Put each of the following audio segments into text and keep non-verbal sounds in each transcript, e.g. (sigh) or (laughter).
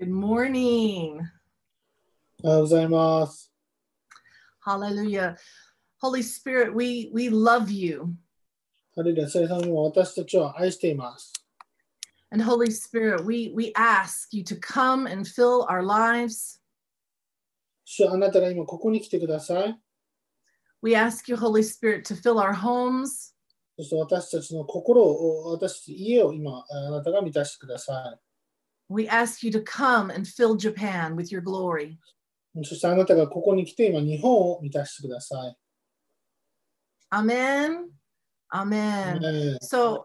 Good morning. おはようございます。 Hallelujah. Holy Spirit, we, we love you. ハレルヤ聖さんにも私たちを愛しています。 And Holy Spirit, we, we ask you to come and fill our lives. 主よあなたが今ここに来てください。 We ask you, Holy Spirit, to fill our homes. そして私たちの心を、私たち家を今あなたが満たしてくださ We ask you to come and fill Japan with your glory. い。そしてあなたがここに来て今日本を満たしてください。 Amen. Amen. ね So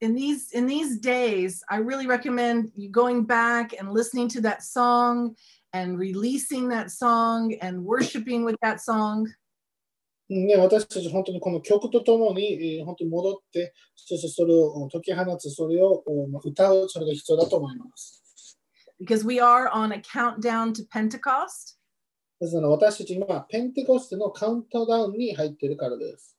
in these in these days, I really recommend you going back and listening to that song and releasing that song and worshiping with that song. ね、私たち本当にこの曲とともに、えー本当に戻って、そしてそれを解き放つ、それをお歌う、それが必要だと思います。 because we are on a countdown to Pentecost. ですので私たち今、ペンテコステのカウントダウンに入っているからです。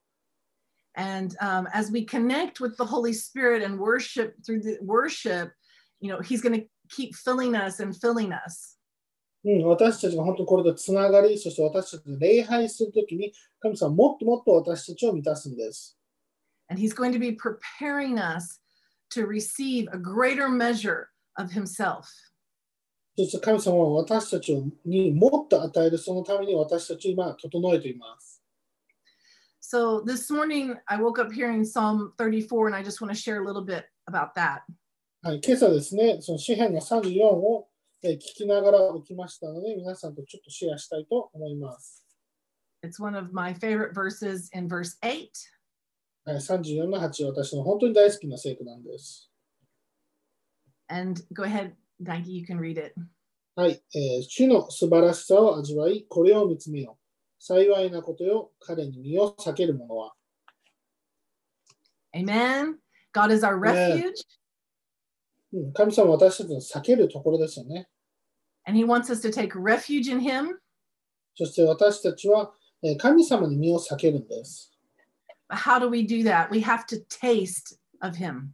And um, as we connect with the Holy Spirit and worship through the worship, you know, He's going to keep filling us and filling us. うん、私たちが本当にこれとつながり、そして私たちが礼拝するときに、神様はもっともっと私たちを満たすんです。 And He's going to be preparing us to receive a greater measure of Himself. そして神様は私たちにもっと与える、そのために私たちを今整えています。So this morning, I woke up hearing Psalm 34, and I just want to share a little bit about that. はい、今朝ですね、その詩篇の34をえー聞きながら起きましたので、皆さんとちょっとシェアしたいと思います。It's one of my favorite verses in verse 8. はい、34の8、私の本当に大好きな聖句なんです。And go ahead, Nike, you can read it. はい、えー主の素晴らしさを味わい、これを見つめよう。幸いなことよ、彼に身を避ける者は。Amen. God is our refuge, うん神様は私たちの避けるところですよね。and He wants us to take refuge in Him. そして私たちはえー神様に身を避けるんです。How do we do that? We have to taste of Him.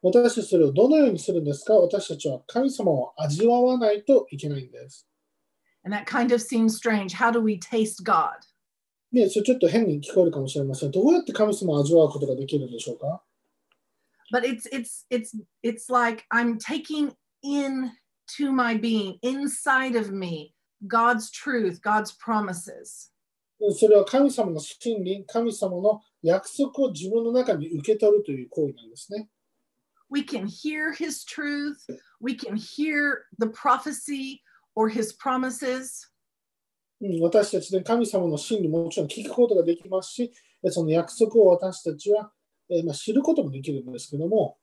私たちそれをどのようにするんですか？私たちは神様を味わわないといけないんです。And that kind of seems strange. How do we taste God? ね、それちょっと変に聞こえるかもしれません。どうやって神様を味わうことができるんでしょうか？But it's it's it's it's like I'm taking in to my being, inside of me, God's truth, God's promises. それは神様の真理、神様の約束を自分の中に受け取るという行為なんですね。We can hear His truth, we can hear the prophecy or His promises, うん、私たちで神様の真理ももちろん聞くことができますし、えその約束を私たちは、えーまあ、知ることもできるんですけども、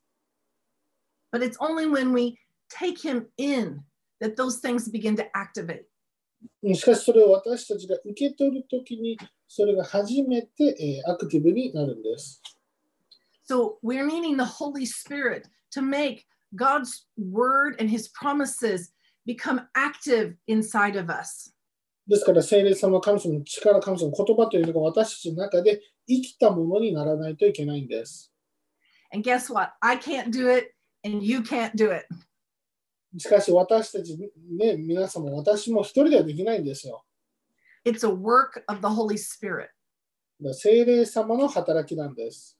but it's only when we take Him in that those things begin to activate. うんしかしそれを私たちが受け取るときに、それが初めて、えーアクティブになるんです。 So we're needing the Holy Spirit to make God's word and his promises become active inside of us. ですから、聖霊様、神様の力、神様の言葉というのが私たちの中で生きたものにならないといけないんです。 And guess what? I can't do it and you can't do it. しかし私たち、ね、皆様、私も一人ではできないんですよ。 It's a work of the Holy Spirit. だから聖霊様の働きなんです。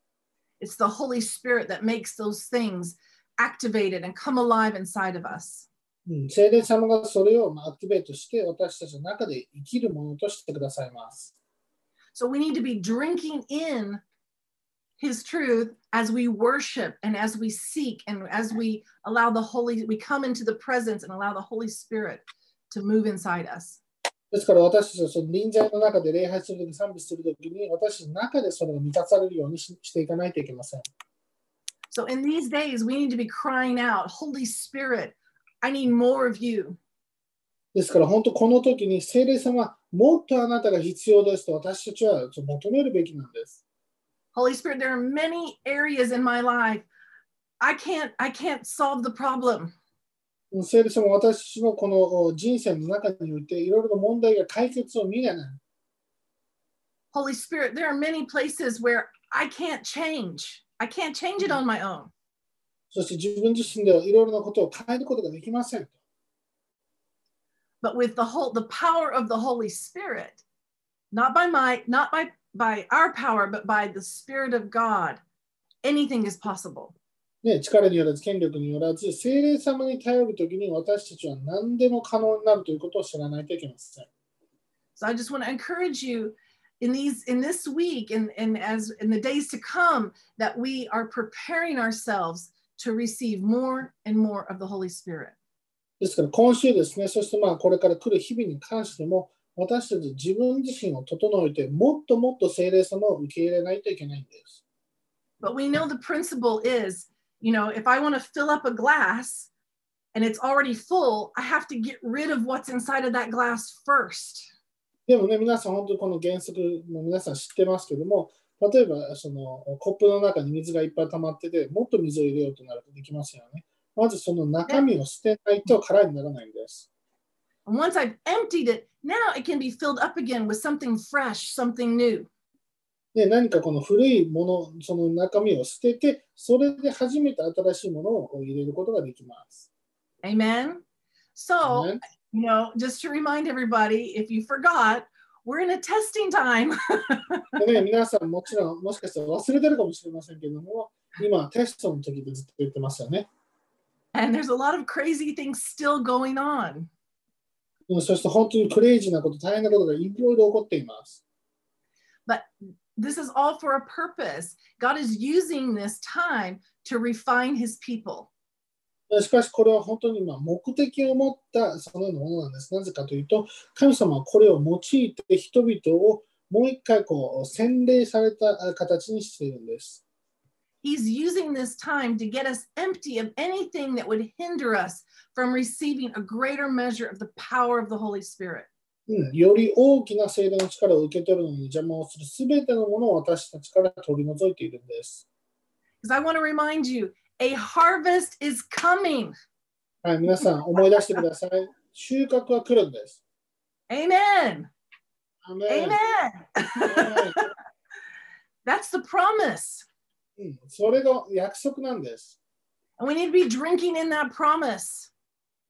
It's the Holy Spirit that makes those things activated and come alive inside of us. うん、聖霊様がそれをまあアクティベートして私たちの中で生きるものとしてくださいます。 So we need to be drinking in his truth as we worship and as we seek and as we allow the Holy, we come into the presence and allow the Holy Spirit to move inside us. ですから私たちはその臨在の中で礼拝するとき、賛美するときに私たちの中でそれが満たされるようにししていかないといけません。So in these days, we need to be crying out, Holy Spirit, I need more of you. ですから本当この時に聖霊様、もっとあなたが必要ですと私たちは求めるべきなんです。Holy Spirit, there are many areas in my life. I can't, I can't solve the problem. 聖霊様、私のこの人生の中においていろいろな問題が解決を見れない。Holy Spirit, there are many places where I can't change. I can't change it on my own. そして自分自身ではいろいろなことを変えることができません。but with the whole the power of the Holy Spirit, not by might, not by by our power, but by the Spirit of God, anything is possible. ね、力によらず、権力によらず、精霊様に頼るときに私たちは何でも可能になるということを知らないといけません。So I just want to encourage you in these in this week and, and as in the days to come that we are preparing ourselves to receive more and more of the Holy Spirit. ですから今週ですね、そしてまあこれから来る日々に関しても、私たち自分自身を整えて、もっともっと精霊様を受け入れないといけないんです。But we know the principle is, you know, if I want to fill up a glass and it's already full, I have to get rid of what's inside of that glass first. でもね、皆さん本当にこの原則も皆さん知ってますけども、例えばそのコップの中に水がいっぱい溜まってて、もっと水を入れようとなるとできますよね。まずその中身を捨てないと空にならないんです。 And once I've emptied it, now it can be filled up again with something fresh, something new. で、何かこの古いもの、その中身を捨てて、それで初めて新しいものを入れることができます。Amen? So, Amen. you know, just to remind everybody, if you forgot, we're in a testing time. で (laughs) ね、皆さんもちろん、もしかしたら忘れてるかもしれませんけども、今、テストの時でずっと言ってますよね。and there's a lot of crazy things still going on. うんそして本当にクレイジーなこと、大変なことがいろいろ起こっています。But this is all for a purpose. God is using this time to refine his people. しかし、これは本当に今目的を持ったそのようなものなんです。なぜかというと、神様はこれを用いて人々をもう一回こう洗礼されたあ形にしているんです。 He's using this time to get us empty of anything that would hinder us from receiving a greater measure of the power of the Holy Spirit. うん、より大きな精霊の力を受け取るのに邪魔をするすべてのものを私たちから取り除いているんです。Because I want to remind you a harvest is coming. はい、皆さん思い出してください。(laughs) 収穫は来るんです。Amen. Amen. (laughs) That's the promise. うん、それが約束なんです。And we need to be drinking in that promise.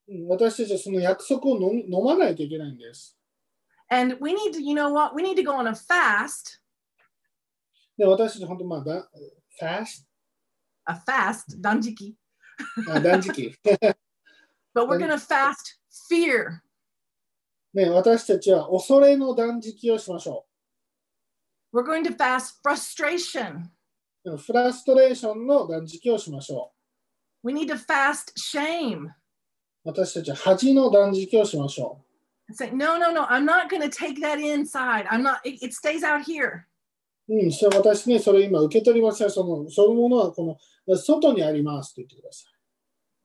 うん私たちはその約束を飲まないといけないんです。And we need to, you know what? We need to go on a fast, で私たち本当まあだ、ファース a fast, danjiki, トあ断食。 but (laughs) we're going to fast fear. ね、私たちは恐れの断食をしましょ We're going to fast frustration. う。フラストレーションの断食をしましょ We need to fast shame. う。私たちは恥の断食をしましょ It's like, no, no, no, I'm not going to take that inside. I'm not, it, it stays out here. う。うん、それ私ね、それ今受け取りません。その、そのものはこの外にありますと言ってください。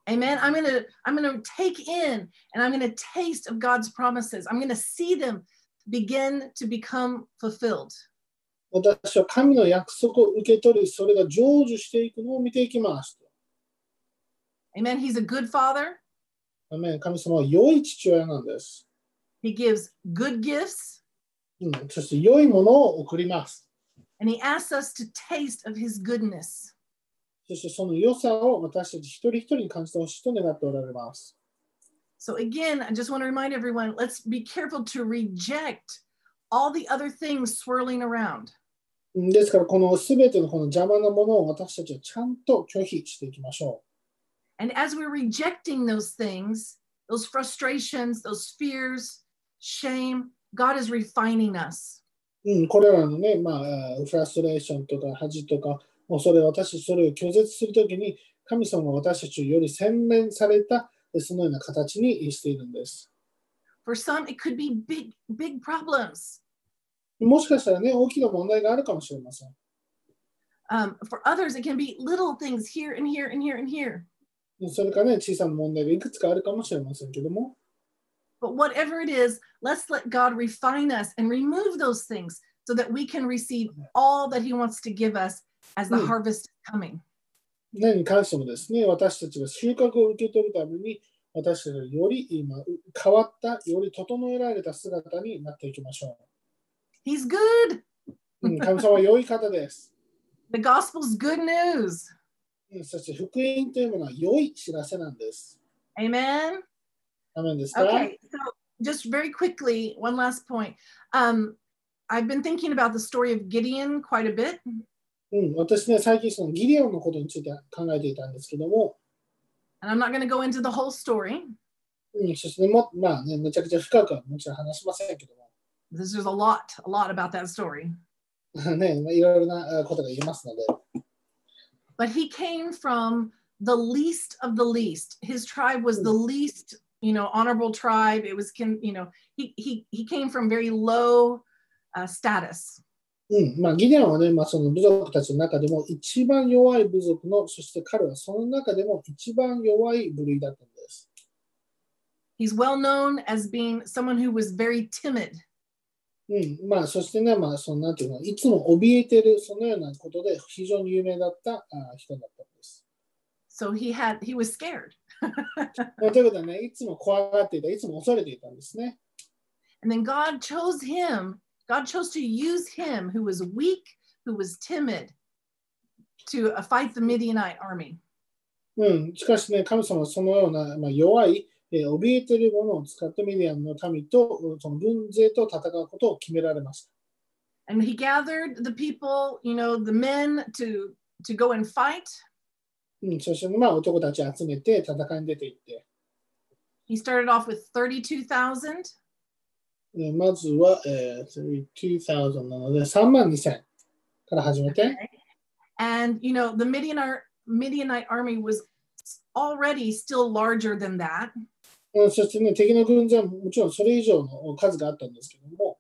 Amen. I'm going to, I'm going to take in and I'm going to taste of God's promises. I'm going to see them begin to become fulfilled. 私は神の約束を受け取り、それが成就していくのを見ていきます。 Amen. He's a good father. アメン神様は良い父親なんです。 He gives good gifts うん、そして良いものを送ります。 and he asks us to taste of his goodness. そしてその良さを私たち一人一人に感じてほしいと願っておられます。 So again, I just want to remind everyone, let's be careful to reject all the other things swirling around. うんですから、このすべてのこの邪魔なものを私たちはちゃんと拒否していきましょ And as we're rejecting those things, those frustrations, those fears, shame, God is refining us. う。うん、これらのね、まあ、フラストレーションとか恥とか、恐れ、私それを拒絶するときに、神様は私たちをより洗練されたそのような形にしているんです。For some, it could be big, big problems. もしかしたらね、大きな問題があるかもしれません。Um, for others, it can be little things here and here and here and here. それからね、小さな問題がいくつかあるかもしれませんけども、But whatever it is, let's let God refine us and remove those things so that we can receive all that He wants to give us as the Mm. harvest is coming. 何に関してもですね、私たちが収穫を受け取るために、私たちがより今変わった、より整えられた姿になっていきましょ He's good. う。(laughs) うん、神様は良い方です。 The gospel's good news. うんそして福音というものは良い知らせなんです。 Amen. ダメですか、 Okay, so just very quickly, one last point. Um, I've been thinking about the story of Gideon quite a bit. うん、私ね、最近そのギリオンのことについて考えていたんですけども、 And I'm not going to go into the whole story. うん、そしても、まあね、めちゃくちゃ深くはもちろん話しませんけども、 There's, there's a lot, a lot about that story. (laughs) ね、まあいろいろなあことが言えますので、 But he came from the least of the least. His tribe was the least, you know, honorable tribe. It was, can you know, he he he came from very low uh, status. うん、まあギデオンはね、まあその部族たちの中でも一番弱い部族の、そして彼はその中でも一番弱い部類だったんです。 He's well known as being someone who was very timid. うん、まあそしてね、まあそのなんていうの、いつも怯えてる、そのようなことで非常に有名だったあ人だったんです。 So he had he was scared. まあということはね、いつも怖がっていた、いつも恐れていたんですね。And then God chose him. God chose to use him who was weak, who was timid to uh, fight the Midianite army. うん、しかしね、神様はそのような、まあ、弱い、えー怯えているものを使ってミディアンの民とうんその軍勢と戦うことを決められました。And he gathered the people, you know, the men to to go and fight. うん、そして、まあ、男たちを集めて戦いに出ていって、 He started off with 32,000. えーまずは、えー、32,000なので3万2000から始めて、 And you know, the Midianite Midianite army was already still larger than that. うん、そしてね、敵の軍勢はもちろんそれ以上の数があったんですけども、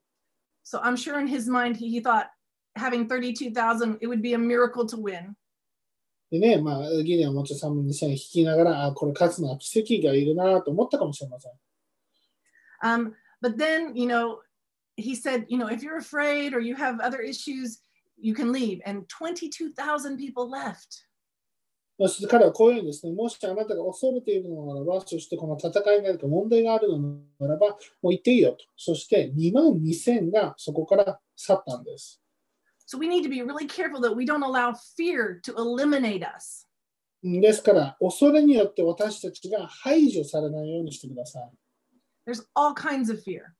So I'm sure in his mind he, he thought having 32,000 it would be a miracle to win. でね、まあ、ギデオンはもちろん3万2000引きながら、あ、これ勝つのは奇跡がいるなと思ったかもしれません。Um, but then, you know, he said, you know, if you're afraid or you have other issues, you can leave. And 22,000 people left. そして彼はこういうふうにですね、もしあなたが恐れているのならば、そしてこの戦いに何か問題があるのならば、もう行っていいよと。そして2万2000がそこから去ったんです。So we need to be really careful that we don't allow fear to eliminate us. ですから、恐れによって私たちが排除されないようにしてください。 There's all kinds of fear.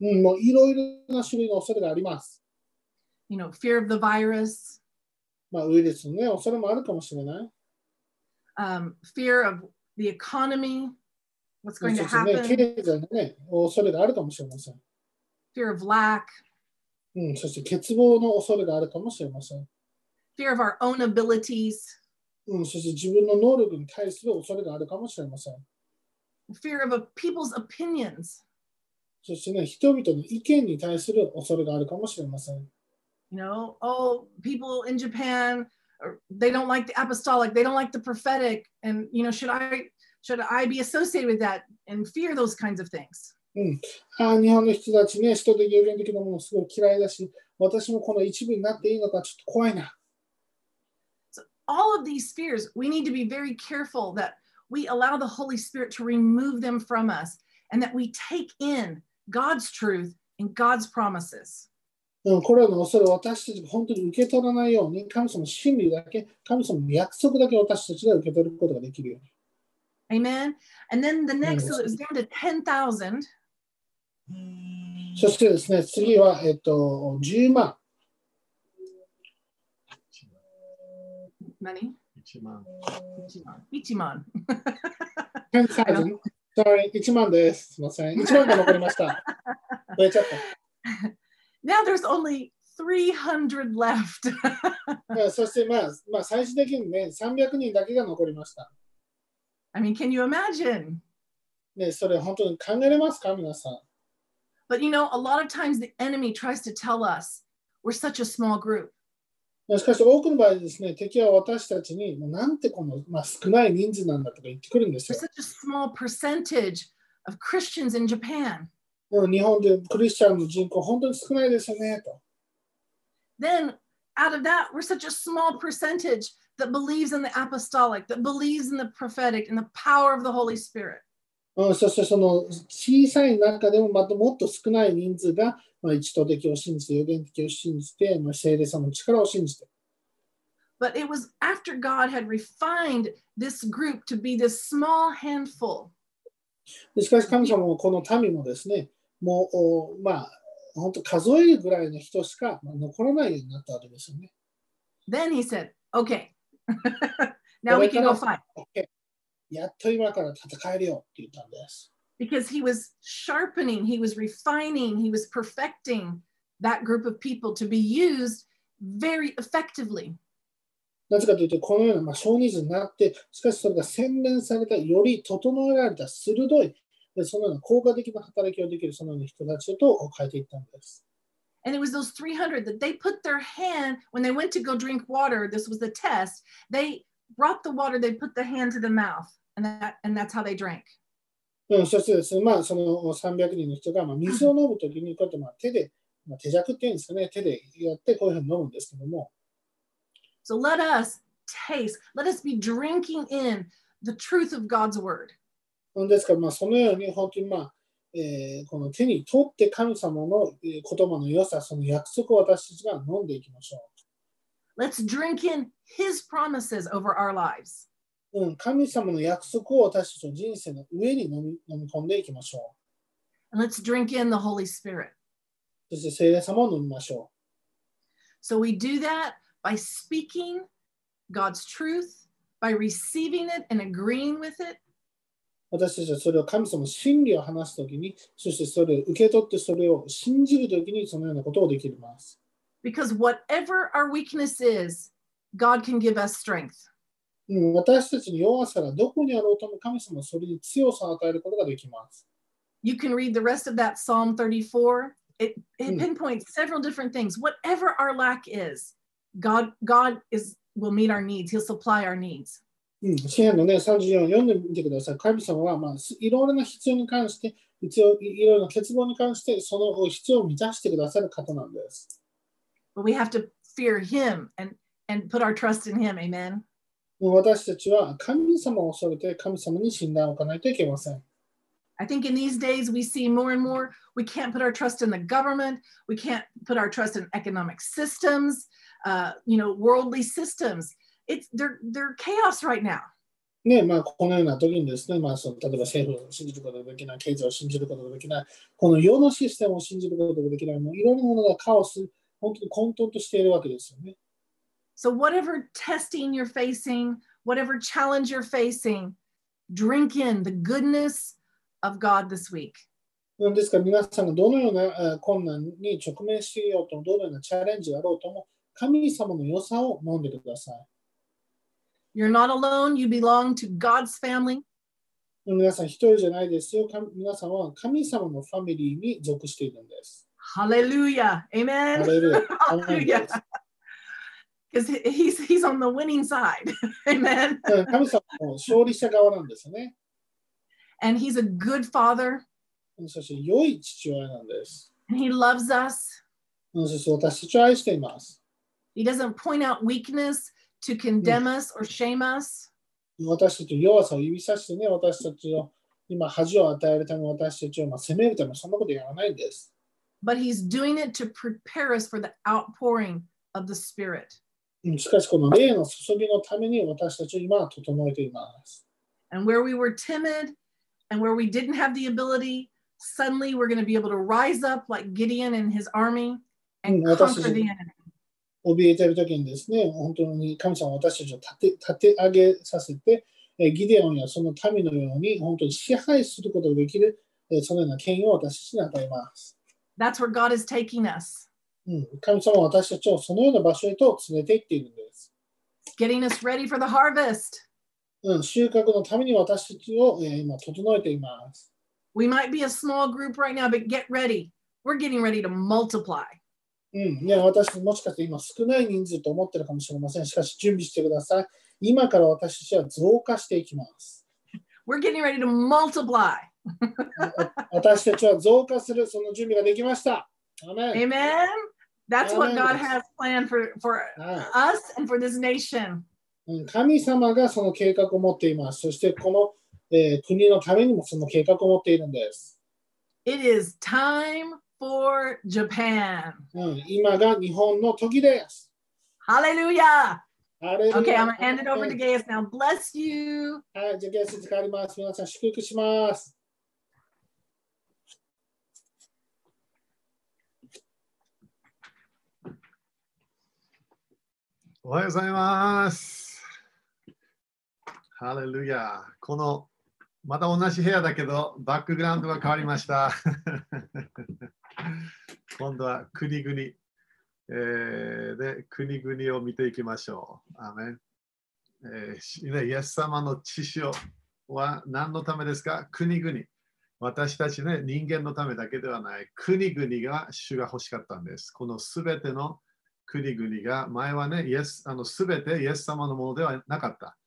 うん、もういろいろな種類の恐れがあります。 You know, fear of the virus, まあ、ウイルスのね、恐れもあるかもしれない。 um, fear of the economy, what's そ going し to てね、 happen, 経済のね、恐れがあるかもしれません。 fear of lack, うん、そして欠乏の恐れがあるかもしれません。fear of our own abilities, うん、そして自分の能力に対する恐れがあるかもしれません。fear of a, people's opinions. そしてね、人々の意見に対する恐れがあるかもしれません。You know, oh, people in Japan, or they don't like the apostolic, they don't like the prophetic, and you know, should I should I be associated with that and fear those kinds of things? ああ、日本の人たちね、人的有限的なものすごい嫌いだし、私もこの一部になっていいのかちょっと怖いな。So all of these fears, we need to be very careful that we allow the Holy Spirit to remove them from us and that we take in God's truth and God's promises. うん、これらの恐れを私たちが本当に受け取らないように、神様の真理だけ、神様の約束だけ私たちが受け取ることができるように。Amen. And then the next, it was down to 10,000. そしてですね、次は、えっと、10万。Money. 1万 Ichiman. 10,000 Sorry、1万です。すみません。1万が残りました。超えちゃった。Now there's only 300 left. (laughs) うんそして、まあ、まあ、最終的にね、300人だけが残りました。I mean, can you imagine? ね、それ本当に考えれますか、皆さん。But you know, a lot of times the enemy tries to tell us we're such a small group. しかし、多くの場合ですね、敵は私たちに、もうなんてこの、まあ、少ない人数なんだとか言ってくるんです We're よ。 such a small percentage of Christians in Japan. もう日本でクリスチャンの人口、本当に少ないですよね、と。 Then out of that, we're such a small percentage that believes in the apostolic, that believes in the prophetic, and the power of the Holy Spirit. うん、そしてその小さい中でもまたもっと少ない人数が、まあ、一等的を信じて、予言的を信じて、まあ、聖霊様の力を信じて。But it was after God had refined this group to be this small handful でしかし神様もこの民もですね、もう、おまあ、本当数えるぐらいの人しかまあ残らないようになったわけですよね。Then he said, okay, (laughs) now we can go fight. OK やっと今から戦えるよって言ったんです。 Because he was sharpening, he was refining, he was perfecting that group of people to be used very effectively. なぜかというと、このようなまあ少人数になって、しかしそれが洗練された、より整えられた鋭い、でそのような効果的な働きをできるそのような人たちへと変えていったんです。 And it was those 300 that they put their hand when they went to go drink water. This was the test. They brought the water, they put the hand to the mouth, And that and that's how they drank. うん、そしてですね、まあ、その300人の人がまあ水を飲むときに、こうやってまあ手で、まあ、手弱っていうんですかね、手でやってこういうふうに飲むんですけども、So let us taste, let us be drinking in the truth of God's word. うんですから、まあ、そのように本当に、まあえーこの手に取って神様のえー言葉の良さ、その約束を私たちが飲んでいきましょ Let's drink in his promises over our lives. う。うん、神様の約束を私たちの人生の上に飲み飲み込んでいきましょ And let's drink in the Holy Spirit. う。そして聖霊様を飲みましょ So we do that by speaking God's truth, by receiving it and agreeing with it, う。私たちはそれを神様の真理を話すときに、そしてそれを受け取ってそれを信じるときにそのようなことをできます。because whatever our weakness is, God can give us strength. うん、私たちの弱さがどこにあろうとも神様はそれに強さを与えることができます。You can read the rest of that Psalm 34. It, it Mm. pinpoints several different things. Whatever our lack is, God God is will meet our needs. He'll supply our needs. うん、支援のね、34読んでみてください。神様は、まあ、すいろいろな必要に関して、必要いいろいろな欠乏に関して、その必要を満たしてくださる方なんです。But we have to fear him and and put our trust in him. Amen. 私たちは神様を恐れて神様に信頼を置かないといけません。I think in these days we see more and more we can't put our trust in the government. We can't put our trust in economic systems, uh, you know, worldly systems. It's they're they're chaos right now. ねまあ、このような時にですね、まあ、その例えば政府を信じることができない、経済を信じることができない、この世のシステムを信じることができない、もういろんなものがカオス、本当に混沌としているわけですよね。So, whatever testing you're facing, whatever challenge you're facing, drink in the goodness of God this week. ですから皆さんがどのような困難に直面しようとも、どのようなチャレンジがあろうとも、神様の良さを飲んでください。You're not alone, you belong to God's family. 皆さん一人じゃないです。皆さんは神様のファミリーに属しているんです。Hallelujah. Amen. Hallelujah. (laughs) Because he's he's on the winning side. (laughs) Amen. (laughs) うん神様も勝利者側なんですよね。 And he's a good father うんそして良い父親なんです。 and he loves us. うんそして私たちを愛しています。 He doesn't point out weakness to condemn us or shame us. 私たちの弱さを指さしてね、私たちを今恥を与えるため、私たちをまあ責めるため、そんなことやらないんです。 But he's doing it to prepare us for the outpouring of the Spirit. うんしかし、この霊の注ぎのために私たちを今整えています。And where we were timid and where we didn't have the ability, suddenly we're going to be able to rise up like Gideon and his army and Mm, conquer the enemy. 怯えている時にですね、本当に神様は私たちを立て立て上げさせて、えーギデオンやその民のように本当に支配することができる、えーそのような権威を私たちに与えます。That's where God is taking us, うん、神様は私たちをそのような場所へと連れて行っているんです。getting us ready for the harvest. うん、収穫のために私たちを、えー今整えています。We might be a small group right now, but get ready. We're getting ready to multiply. うん、ね、私もしかして今少ない人数と思ってるかもしれません。しかし準備してください。今から私たちは増加していきます。We're getting ready to multiply. (laughs) 私たちは増加するその準備ができました。アメン Amen. That's what. God has planned for, for はい us and for this nation. うん神様がその計画を持っています。そしてこの、えー国のためにもその計画を持っているんです。It is time for Japan. うん、今が日本の時です。Hallelujah. ハレルヤ Okay, I'm going to hand it over to Gaius now. Bless you. はい、じゃあ、ゲスト変わります。皆さん、祝福します。おはようございます。ハレルヤ。この、また同じ部屋だけど、バックグラウンドが変わりました。(laughs) 今度は国々、えーで、国々を見ていきましょう。アメンえーイエス様の知識は何のためですか？国々。私たちね、人間のためだけではない。国々が主が欲しかったんです。このすべての国々が前はね、イエスあの全てイエス様のものではなかった。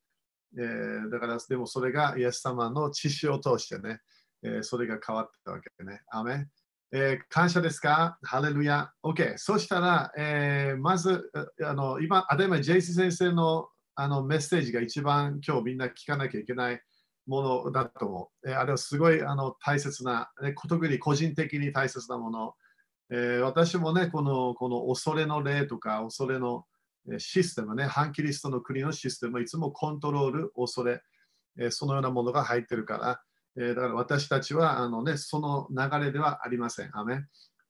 えーだから、でもそれがイエス様の知識を通してね、えーそれが変わったわけね。アメえー感謝ですか？ハレルヤ。OK。そしたら、えーまず、あの今、あたり前、ジェイス先生のあのメッセージが一番今日みんな聞かなきゃいけないものだと思う。えーあれはすごいあの大切な、ね、特に個人的に大切なもの。えー私もね、このこの恐れの例とか、恐れのシステムね、反キリストの国のシステムいつもコントロール、恐れ、えーそのようなものが入ってるから、えーだから私たちはあの、ね、その流れではありません。アメ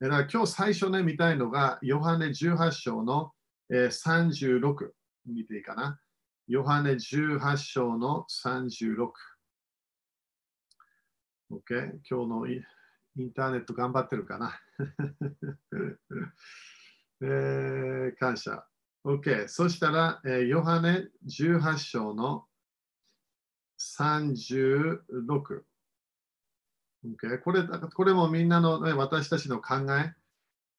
だから今日最初ね、見たいのが、ヨハネ18章の、えー36見ていいかな？ヨハネ18章の36。OK？今日のインターネット頑張ってるかな。(laughs) えー感謝。OK。そしたら、えーヨハネ18章の36。OK。これこれもみんなの、ね、私たちの考え、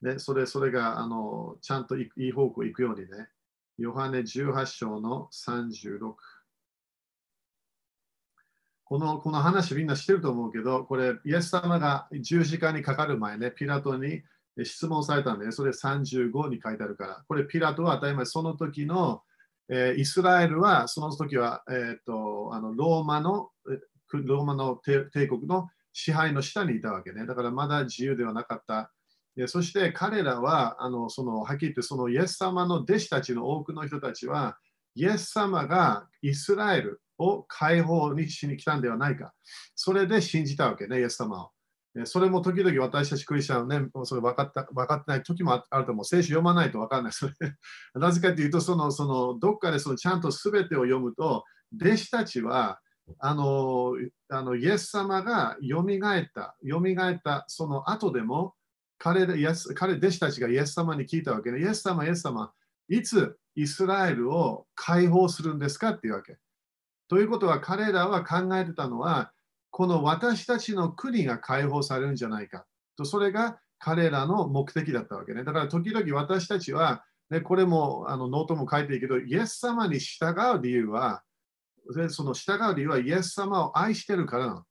ね、それそれがあのちゃんといいい方向行くようにね。ヨハネ18章の36。このこの話みんなしてると思うけど、これ、イエス様が十字架にかかる前ね、ピラトに質問されたんで、それ35に書いてあるから、これ、ピラトは当たり前、その時の、えーイスラエルは、その時は、えーとあのローマの、ローマの帝帝国の支配の下にいたわけね。だからまだ自由ではなかった。でそして彼らは、あのそのはっきり言って、そのイエス様の弟子たちの多くの人たちは、イエス様がイスラエルを解放にしに来たんではないか。それで信じたわけね、イエス様を。それも時々私たちクリスチャンはね、それ分かった分かってない時もあると思う。聖書読まないと分からない。それ (laughs) なぜかというと、そのそのどっかでそのちゃんと全てを読むと、弟子たちはあのあのイエス様がよみがえった、よみがえったその後でも彼でイエス彼弟子たちがイエス様に聞いたわけで、イエス様、イエス様、いつイスラエルを解放するんですかっていうわけ。ということは彼らは考えてたのは、この私たちの国が解放されるんじゃないかと、それが彼らの目的だったわけね。だから時々私たちは、ね、これもあのノートも書いているけど、イエス様に従う理由は、でその従う理由はイエス様を愛してるからなの。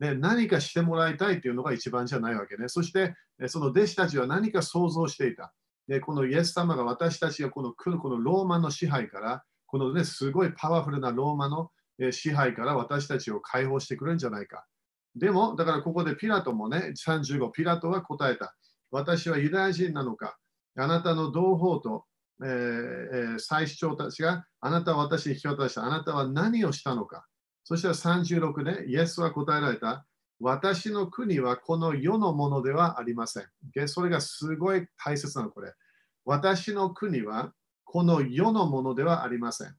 ね、何かしてもらいたいというのが一番じゃないわけね。そして、その弟子たちは何か想像していた。で、このイエス様が私たちがこの来るこのローマの支配から、このね、すごいパワフルなローマの支配から私たちを解放してくれるんじゃないか。でも、だからここでピラトもね、35、ピラトは答えた。私はユダヤ人なのか。あなたの同胞と、えー祭司長たちがあなたは私に引き渡した。あなたは何をしたのか。そしたら36で、イエスは答えられた。私の国はこの世のものではありません。o それがすごい大切なの、これ。私の国はこの世のものではありません。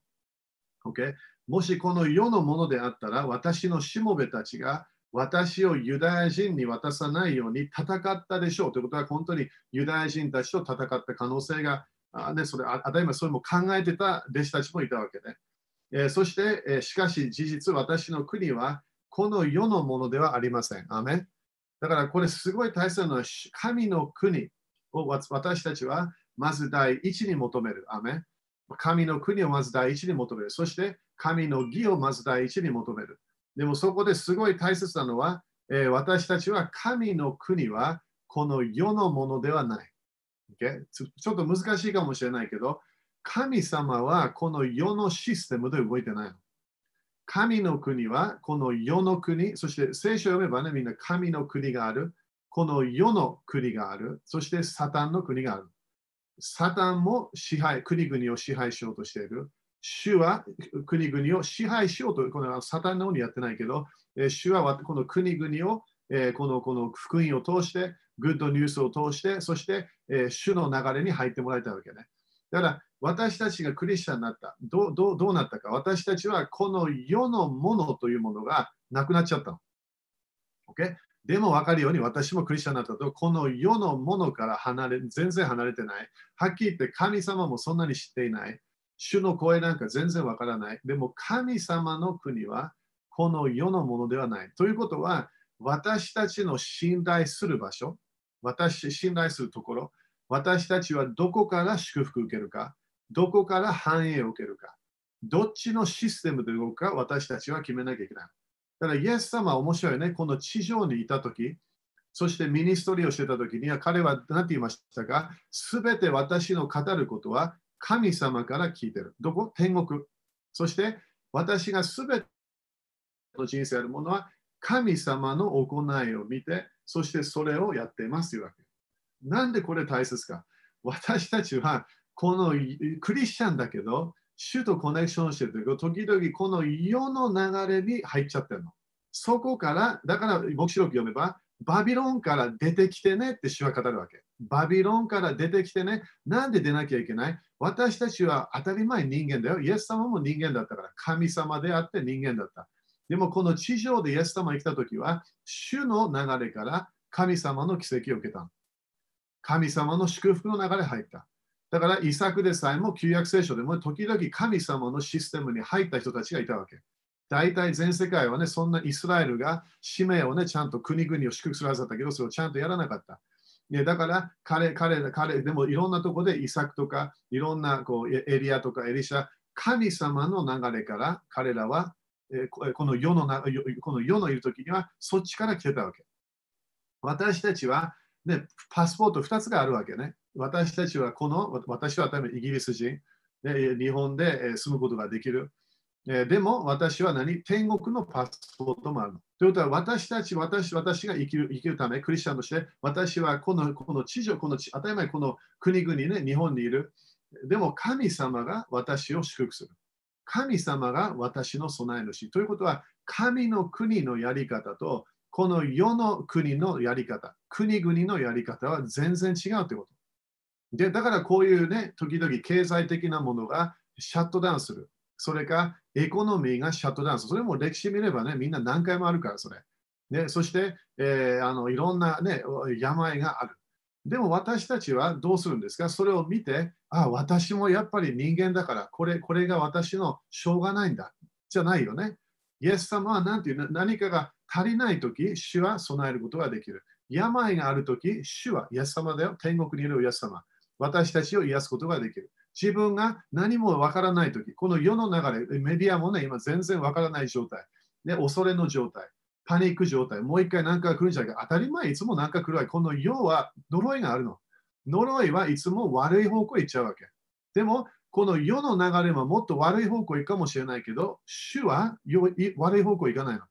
Okay？もしこの世のものであったら、私のしもべたちが私をユダヤ人に渡さないように戦ったでしょう。ということは、本当にユダヤ人たちと戦った可能性が、あね、それあ当たり前、それも考えてた弟子たちもいたわけで、えーそして、えーしかし事実、私の国はこの世のものではありません。アメンだからこれすごい大切なのは、神の国を私たちはまず第一に求める。アメン神の国をまず第一に求める。そして神の義をまず第一に求める。でもそこですごい大切なのは、えー私たちは神の国はこの世のものではない。Okay？ちょちょっと難しいかもしれないけど、神様はこの世のシステムで動いてないの。神の国はこの世の国、そして聖書を読めばね、みんな神の国がある、この世の国がある、そしてサタンの国がある。サタンも支配、国々を支配しようとしている。主は国々を支配しようと、このサタンのようにやってないけど、え主はこの国々を、えこのこの福音を通して、グッドニュースを通して、そして、え主の流れに入ってもらいたいわけね。だから私たちがクリスチャンになった。どうどうどうなったか。私たちはこの世のものというものがなくなっちゃったの。OK? でも分かるように私もクリスチャンになったと、この世のものから離れ、全然離れてない。はっきり言って神様もそんなに知っていない。主の声なんか全然わからない。でも神様の国はこの世のものではない。ということは、私たちの信頼する場所、私信頼するところ、私たちはどこから祝福を受けるか、どこから繁栄を受けるか、どっちのシステムで動くか私たちは決めなきゃいけない。だから、イエス様は面白いね。この地上にいたとき、そしてミニストリーをしてたときには、彼は何て言いましたか？すべて私の語ることは神様から聞いてる。どこ？天国。そして私がすべての人生あるものは神様の行いを見て、そしてそれをやっていますというわけ。なんでこれ大切か私たちはこのクリスチャンだけど、主とコネクションしてるけど、時々この世の流れに入っちゃってるの。そこから、だから黙示録読めば、バビロンから出てきてねって主は語るわけ。バビロンから出てきてね。なんで出なきゃいけない？私たちは当たり前人間だよ。イエス様も人間だったから、神様であって人間だった。でもこの地上でイエス様が来たときは、主の流れから神様の奇跡を受けた。神様の祝福の流れ入った。だから、イサクでさえも旧約聖書でも時々神様のシステムに入った人たちがいたわけ。大体全世界はね、そんなイスラエルが使命をね、ちゃんと国々を祝福するはずだったけど、それをちゃんとやらなかった。ね、だから彼、彼、彼、でもいろんなとこでイサクとか、いろんなこうエリアとかエリシャ、神様の流れから彼らは、え、この世のなこの世のいるときにはそっちから来てたわけ。私たちは、ね、パスポート2つがあるわけね。私たちはこの、私は多分イギリス人、ね、日本で住むことができる。でも私は何？天国のパスポートもあるの。ということは私たち、私私が生きる生きるため、クリスチャンとして私はこのこの地上、この当たり前この国々ね、日本にいる。でも神様が私を祝福する。神様が私の備え主。ということは、神の国のやり方と、この世の国のやり方、国々のやり方は全然違うということ。で、だからこういうね、時々経済的なものがシャットダウンする。それか、エコノミーがシャットダウンする。それも歴史見ればね、みんな何回もあるから、それ。ね、そして、えー、あのいろんな、ね、病がある。でも私たちはどうするんですか？それを見て、あ、私もやっぱり人間だから、これこれが私のしょうがないんだ。じゃないよね。イエス様は何ていう何かが足りないとき、主は備えることができる。病があるとき、主はイエス様だよ。天国にいるイエス様。私たちを癒すことができる。自分が何もわからないとき、この世の流れ、メディアもね、今全然わからない状態、ね、恐れの状態、パニック状態、もう一回何か来るんじゃないか。当たり前、いつも何か来るわけ。この世は呪いがあるの。呪いはいつも悪い方向へ行っちゃうわけ。でも、この世の流れはもっと悪い方向へ行くかもしれないけど、主は悪い方向へ行かないの。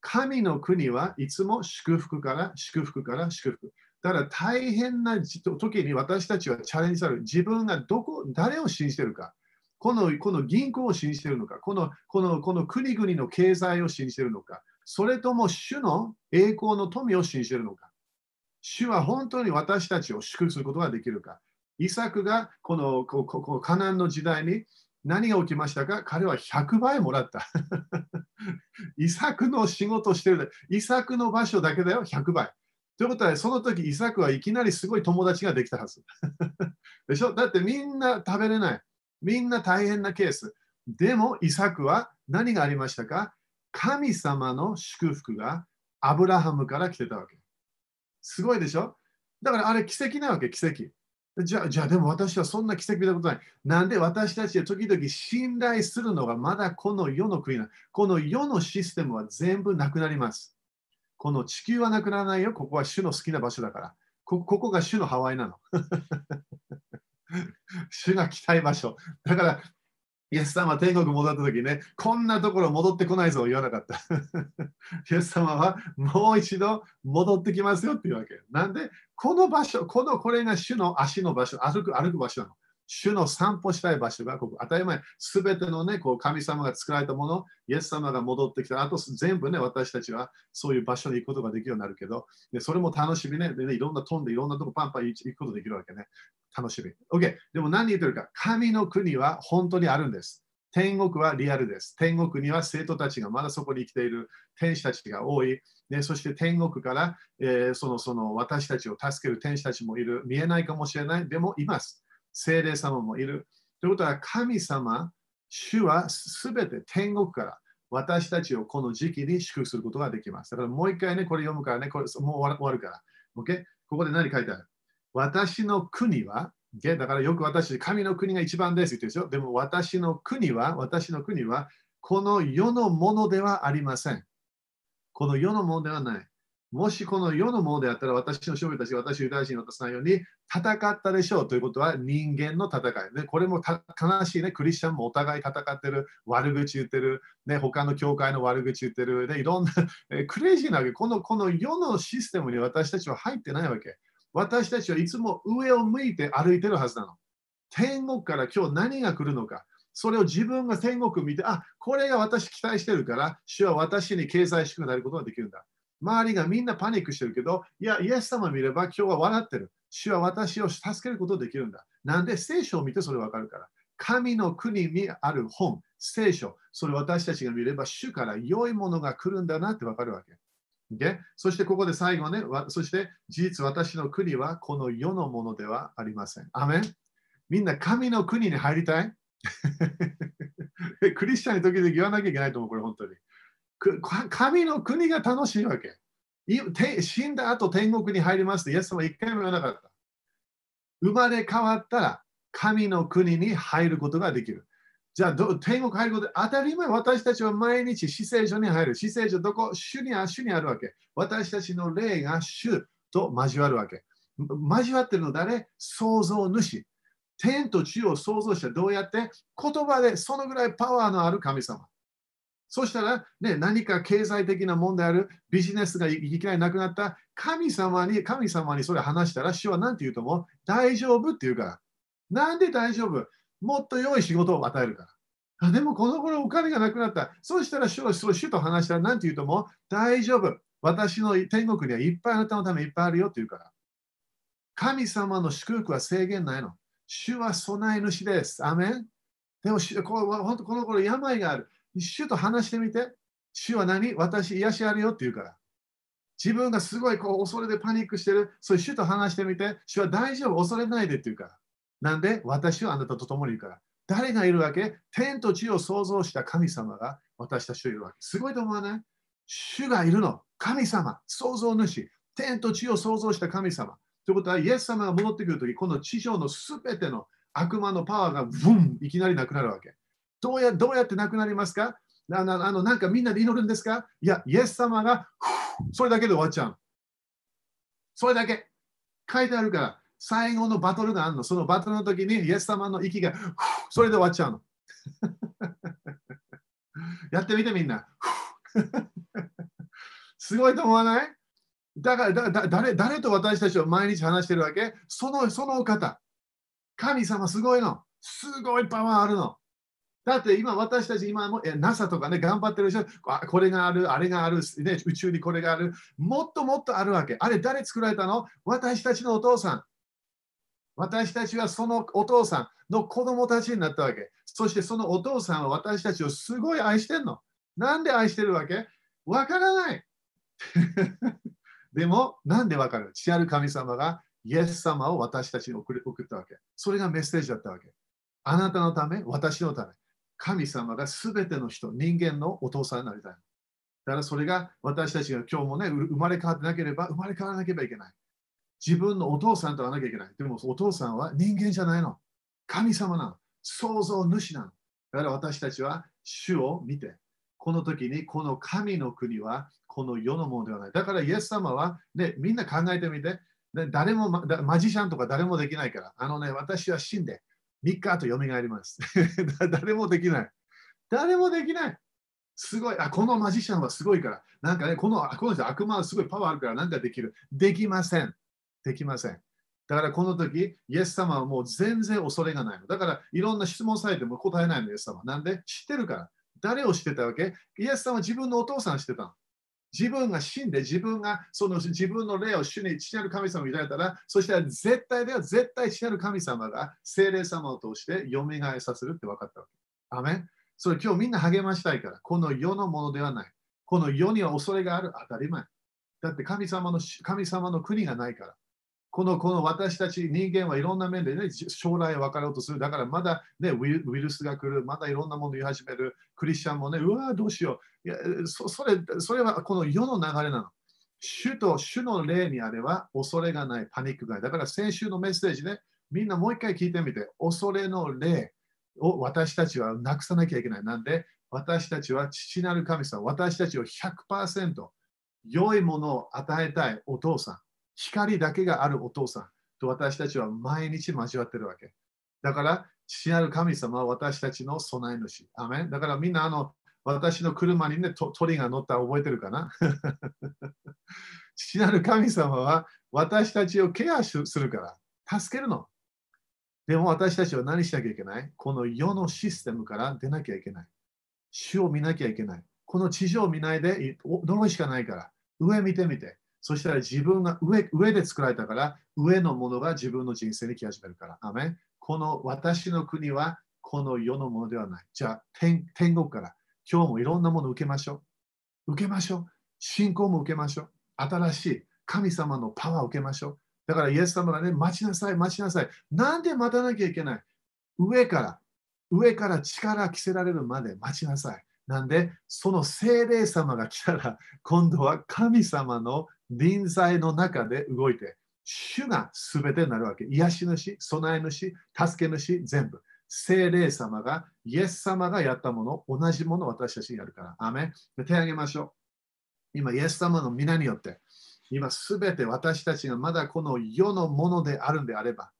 神の国はいつも祝福から祝福から祝福。だから大変な時に私たちはチャレンジされる。自分がどこ、誰を信じてるか。このこの銀行を信じているのかこのこのこの国々の経済を信じているのかそれとも主の栄光の富を信じているのか主は本当に私たちを祝福することができるかイサクがこのここカナンの時代に何が起きましたか？彼は100倍もらった。イサクの仕事してる。イサクの場所だけだよ、100倍。ということは、その時イサクはいきなりすごい友達ができたはず。(laughs) でしょ？だってみんな食べれない。みんな大変なケース。でも、イサクは何がありましたか？神様の祝福がアブラハムから来てたわけ。すごいでしょ？だからあれ奇跡なわけ、奇跡。じゃあ、じゃあでも私はそんな奇跡なことない。なんで私たちは時々信頼するのがまだこの世の国なこの世のシステムは全部なくなります。この地球はなくならないよ。ここは主の好きな場所だから。こここが主のハワイなの。(laughs) 主が来たい場所。だから、イエス様は天国戻った時ね、こんなところ戻ってこないぞ言わなかった。(laughs) イエス様はもう一度戻ってきますよっていうわけ。なんで、この場所、このこれが主の足の場所、歩く歩く場所なの。主の散歩したい場所がここ。当たり前、すべてのね、こう神様が作られたもの、イエス様が戻ってきた。あと全部ね、私たちはそういう場所に行くことができるようになるけど、でそれも楽しみねでね。いろんな飛んで、いろんなとこパンパン行くことができるわけね。楽しみ。OK。でも何言ってるか。神の国は本当にあるんです。天国はリアルです。天国には生徒たちがまだそこに生きている天使たちが多い。ね、そして天国から、えー、そのその私たちを助ける天使たちもいる。見えないかもしれない。でもいます。精霊様もいる。ということは神様、主はすべて天国から私たちをこの時期に祝福することができます。だからもう一回ね、これ読むからね、これもう終わるから。OK? ここで何書いてある？私の国はだからよく私、神の国が一番ですって言ってるでしょ？でも私の国は、私の国は、この世のものではありません。この世のものではない。もしこの世のものであったら、私の勝利たち私ユダヤ人に渡さないように戦ったでしょうということは人間の戦い。ね、これも悲しいね。クリスチャンもお互い戦ってる、悪口言ってる、ね、他の教会の悪口言ってる、ね、いろんな、クレイジーなわけ。このこの世のシステムに私たちは入ってないわけ。私たちはいつも上を向いて歩いてるはずなの。天国から今日何が来るのか。それを自分が天国見て、あ、これが私期待してるから、主は私に経済しくなることができるんだ。周りがみんなパニックしてるけど、いや、イエス様見れば今日は笑ってる。主は私を助けることができるんだ。なんで聖書を見てそれわかるから。神の国にある本、聖書、それ私たちが見れば主から良いものが来るんだなってわかるわけ。Okay? そしてここで最後ね、そして事実私の国はこの世のものではありません。アメンみんな神の国に入りたい？(laughs) クリスチャンに時々言わなきゃいけないと思う、これ本当に。神の国が楽しいわけ。死んだ後天国に入りますって、イエス様一回も言わなかった。生まれ変わったら神の国に入ることができる。じゃあど、天国入ることで当たり前、私たちは毎日死聖所に入る。死聖所どこ主に主にあるわけ。私たちの霊が主と交わるわけ。交わってるの誰？創造主。天と地を創造したどうやって？言葉でそのぐらいパワーのある神様。そしたら、ね、何か経済的な問題ある、ビジネスがいきなりなくなった？神様に、神様にそれ話したら、主は何て言うとも大丈夫って言うから。なんで大丈夫？もっと良い仕事を与えるから。でもこの頃お金がなくなった。そうしたら主は主と話したら何て言うとも大丈夫。私の天国にはいっぱいあなたのためいっぱいあるよって言うから。神様の祝福は制限ないの。主は備え主です。アメンでもこ本当この頃病がある。主と話してみて。主は何？私癒しあるよって言うから。自分がすごいこう恐れでパニックしてる。そういう主と話してみて。主は大丈夫、恐れないでって言うから。なんで私はあなたと共にいるから。誰がいるわけ？天と地を創造した神様が私たちといるわけ。すごいと思わない？主がいるの。神様、創造主。天と地を創造した神様。ということは、イエス様が戻ってくるとき、この地上のすべての悪魔のパワーがブンいきなりなくなるわけ。どうやどうやってなくなりますか？あのあのなんかみんなで祈るんですか？いや、イエス様がそれだけで終わっちゃう。それだけ。書いてあるから。最後のバトルがあるの。そのバトルの時にイエス様の息がそれで終わっちゃうの。(laughs) やってみてみんな。(laughs) すごいと思わない？だから誰誰と私たちは毎日話してるわけ？そのその方。神様すごいの。すごいパワーあるの。だって今私たち今も NASA とかね頑張ってる人これがある、あれがある、ね、宇宙にこれがある。もっともっとあるわけ。あれ誰作られたの？私たちのお父さん。私たちはそのお父さんの子供たちになったわけ。そしてそのお父さんは私たちをすごい愛してるの。なんで愛してるわけ？わからない。(laughs) でも、なんでわかる？父ある神様がイエス様を私たちに送ったわけ。それがメッセージだったわけ。あなたのため、私のため。神様がすべての人、人間のお父さんになりたい。だからそれが私たちが今日もね、生まれ変わってなければ、生まれ変わらなければいけない。自分のお父さんと会わなきゃいけない。でもお父さんは人間じゃないの。神様なの。創造主なの。だから私たちは主を見て、この時にこの神の国はこの世のものではない。だからイエス様は、ね、みんな考えてみて、誰もマジシャンとか誰もできないから、あのね、私は死んで3日後蘇ります。(laughs) 誰もできない。誰もできない。すごい。あ、このマジシャンはすごいから。なんかね、このこの人悪魔はすごいパワーあるからなんかできる。できません。できません。だからこの時、イエス様はもう全然恐れがないの。だからいろんな質問されても答えないの、イエス様。なんで？知ってるから。誰を知ってたわけ？イエス様は自分のお父さん知ってたの。自分が死んで、自分がその自分の霊を主に父なる神様に抱いたら、そしたら絶対では絶対父なる神様が精霊様を通して蘇らさせるって分かったわけ。アメンそれ今日みんな励ましたいから、この世のものではない。この世には恐れがある当たり前。だって神様の神様の国がないから。このこの私たち人間はいろんな面で、ね、将来分かろうとする。だからまだ、ね、ウイルスが来る、まだいろんなもの言い始める。クリスチャンもね、うわどうしよういやそそれ。それはこの世の流れなの。主と主の霊にあれば恐れがない、パニックがない。だから先週のメッセージね、みんなもう一回聞いてみて、恐れの霊を私たちはなくさなきゃいけない。なんで、私たちは父なる神様、私たちを100%良いものを与えたいお父さん。光だけがあるお父さんと私たちは毎日交わってるわけ。だから、父なる神様は私たちの備え主。アメだからみんなあの私の車にね鳥が乗ったら覚えてるかな？(laughs) 父なる神様は私たちをケアするから助けるの。でも私たちは何しなきゃいけない？この世のシステムから出なきゃいけない。主を見なきゃいけない。この地上を見ないで呪いしかないから。上見てみて。そしたら自分が上上で作られたから、上のものが自分の人生に来始めるから。アメこの私の国はこの世のものではない。じゃあ天天国から今日もいろんなものを受けましょう。受けましょう。信仰も受けましょう。新しい神様のパワーを受けましょう。だからイエス様がね、待ちなさい、待ちなさい。なんで待たなきゃいけない？上から、上から力着せられるまで待ちなさい。なんで、その精霊様が来たら、今度は神様の臨在の中で動いて、主が全てになるわけ。癒し主、備え主、助け主、全部。精霊様が、イエス様がやったもの、同じものを私たちにやるから。アメ手を挙げましょう。今、イエス様の皆によって、今すべて私たちがまだこの世のものであるんであれば、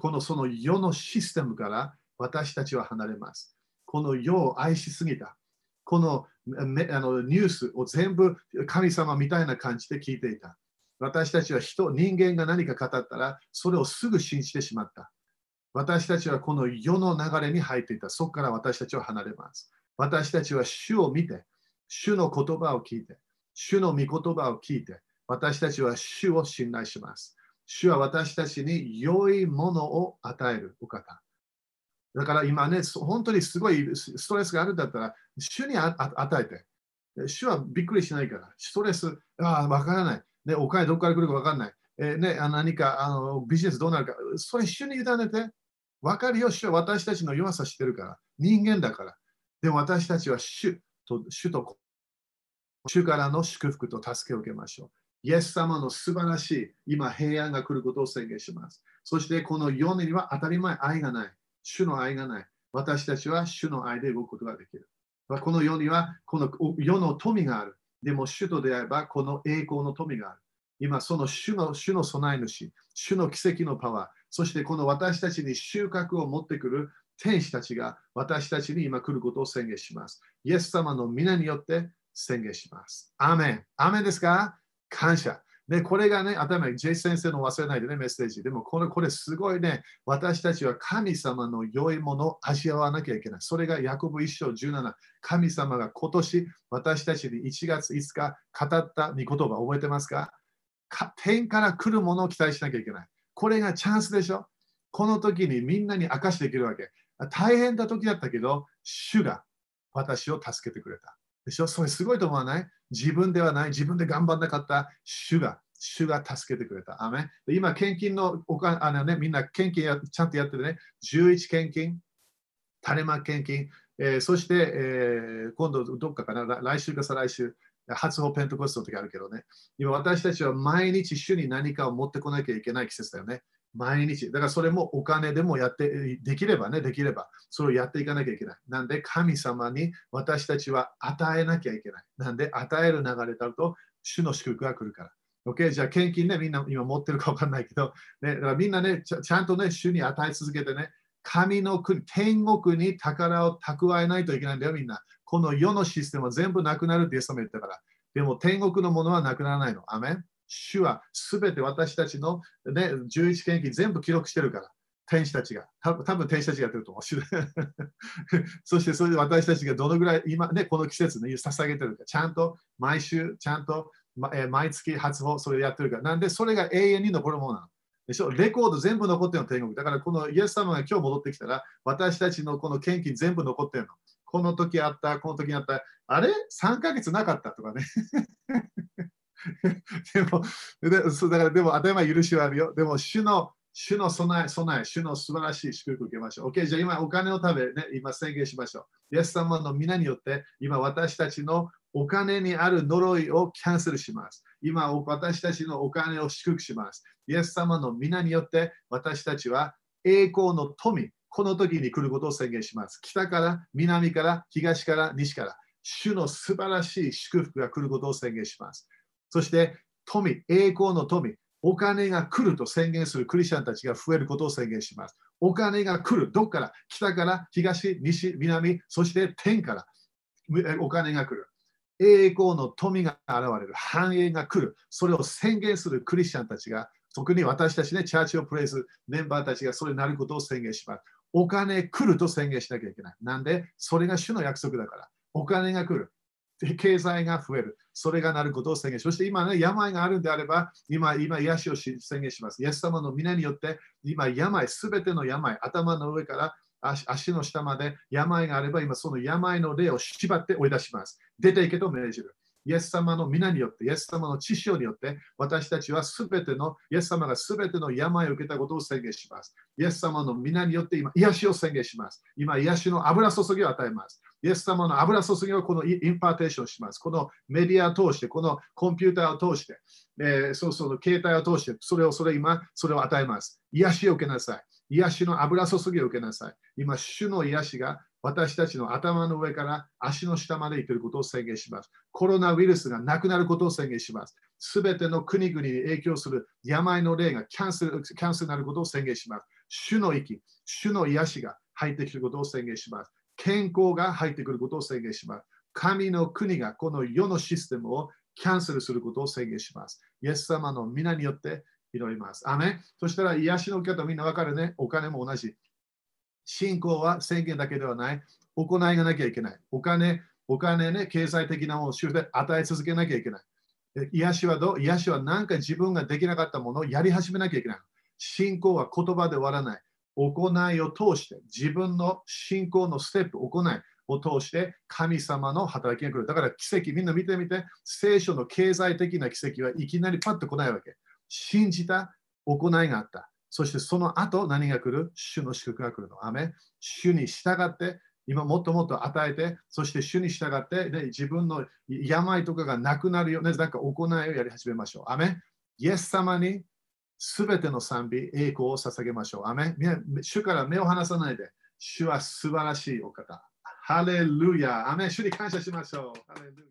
このその世のシステムから私たちは離れます。この世を愛しすぎた。このあのニュースを全部神様みたいな感じで聞いていた。私たちは人、人間が何か語ったら、それをすぐ信じてしまった。私たちはこの世の流れに入っていた。そこから私たちは離れます。私たちは主を見て、主の言葉を聞いて、主の御言葉を聞いて、私たちは主を信頼します。主は私たちに良いものを与えるお方。だから今ね、本当にすごいストレスがあるんだったら、主に与えて。主はびっくりしないから、ストレス、ああ、わからない。ね、お金どこから来るかわからない。えー、ね、何かあのビジネスどうなるか、それ主に委ねて。わかるよ、主は私たちの弱さ知ってるから。人間だから。でも私たちは主と、主と、主からの祝福と助けを受けましょう。イエス様の素晴らしい今平安が来ることを宣言します。そしてこの世には当たり前愛がない。主の愛がない。私たちは主の愛で動くことができる。この世にはこの世の富がある。でも主と出会えばこの栄光の富がある。今その主の主の備え主、主の奇跡のパワー、そしてこの私たちに収穫を持ってくる天使たちが私たちに今来ることを宣言します。イエス様の皆によって宣言します。アーメン。アメンですか？感謝。で、これがね、頭に J 先生の忘れないでね、メッセージ。でもこれ、これすごいね、私たちは神様の良いものを味わわなきゃいけない。それがヤコブ一章17。神様が今年私たちに1月5日語った御言葉覚えてますか天から来るものを期待しなきゃいけない。これがチャンスでしょこの時にみんなに明かしできるわけ。大変な時だったけど、主が私を助けてくれた。でしょ？それすごいと思わない？自分ではない、自分で頑張らなかった。主が、主が助けてくれた。アメ今、献金のお金あの、ね、みんな献金やちゃんとやってるね。11献金、種ま献金、えー、そして、えー、今度どっかかな、来週か再来週、初歩ペントコストの時あるけどね。今私たちは毎日主に何かを持ってこなきゃいけない季節だよね。毎日。だからそれもお金でもやって、できればね、できれば、それをやっていかなきゃいけない。なんで神様に私たちは与えなきゃいけない。なんで与える流れだと、主の祝福が来るから。OK? じゃあ献金ね、みんな今持ってるか分かんないけど、ね、だからみんなねち、ちゃんとね、主に与え続けてね、神の国、天国に宝を蓄えないといけないんだよ、みんな。この世のシステムは全部なくなるってイエス様言ったから。でも天国のものはなくならないの。アメン主はすべて私たちの、ね、11献金全部記録してるから。天使たちが、多分多分天使たちがやってると思う。(laughs) そしてそれで私たちがどのぐらい今、ね、この季節に捧げてるか、ちゃんと毎週、ちゃんと、まえ毎月発報、それをやってるから。なんで、それが永遠に残るものなの。でしょ？レコード全部残ってるの天国。だからこのイエス様が今日戻ってきたら、私たちのこの献金全部残ってるの。この時あった、この時あった、あれ ?3 ヶ月なかったとかね。(laughs) でも、でそうだからでも当たり前許しはあるよ。でも主の主の備え、備え、主の素晴らしい祝福を受けましょう。OK、じゃあ今お金を食べ、ね、今宣言しましょう。イエス様の皆によって、今私たちのお金にある呪いをキャンセルします。今私たちのお金を祝福します。イエス様の皆によって私たちは栄光の富、この時に来ることを宣言します。北から南から東から西から、主の素晴らしい祝福が来ることを宣言します。そして富、栄光の富、お金が来ると宣言するクリスチャンたちが増えることを宣言します。お金が来る。どこから？北から東、西、南、そして天からお金が来る。栄光の富が現れる。繁栄が来る。それを宣言するクリスチャンたちが、特に私たちね、チャーチをプレイスメンバーたちがそれになることを宣言します。お金来ると宣言しなきゃいけない。なんで、それが主の約束だから。お金が来る。経済が増える。それがなることを宣言しそして今ね、病があるんであれば、今、今、癒しを宣言します。イエス様の御名によって、今、病、すべての病、頭の上から足足の下まで病があれば、今、その病の霊を縛って追い出します。出ていけと命じる。イエス様の御名によって、イエス様の血潮によって、私たちはすべての、イエス様がすべての病を受けたことを宣言します。イエス様の御名によって今、癒しを宣言します。今、癒しの油注ぎを与えます。イエス様の油注ぎをこの impartation します。このメディアを通して、このコンピューターを通して、えー、そうそう、携帯を通して、それをそれ今、それを与えます。癒しを受けなさい。癒しの油注ぎを受けなさい。今、主の癒しが私たちの頭の上から足の下まで行っていることを宣言します。コロナウイルスがなくなることを宣言します。すべての国々に影響する病の霊がキャンセルキャンセルになることを宣言します。主の息、主の癒しが入ってくることを宣言します。健康が入ってくることを宣言します。神の国がこの世のシステムをキャンセルすることを宣言します。イエス様の皆によって祈ります。アメそしたら癒しの受け方みんなわかるね。お金も同じ。信仰は宣言だけではない。行いがなきゃいけない。お金、お金ね、経済的なものを主で与え続けなきゃいけない。癒しはどう？癒しは何か自分ができなかったものをやり始めなきゃいけない。信仰は言葉で終わらない。行いを通して、自分の信仰のステップ、行いを通して、神様の働きが来る。だから奇跡、みんな見てみて、聖書の経済的な奇跡はいきなりパッと来ないわけ。信じた行いがあった。そしてその後何が来る？主の祝福が来るの。アメ主に従って、今もっともっと与えて、そして主に従って、ね、自分の病とかがなくなるような、んか行いをやり始めましょう。アメイエス様にすべての賛美、栄光を捧げましょう。アメ主から目を離さないで、主は素晴らしいお方。ハレルヤ。アメ主に感謝しましょう。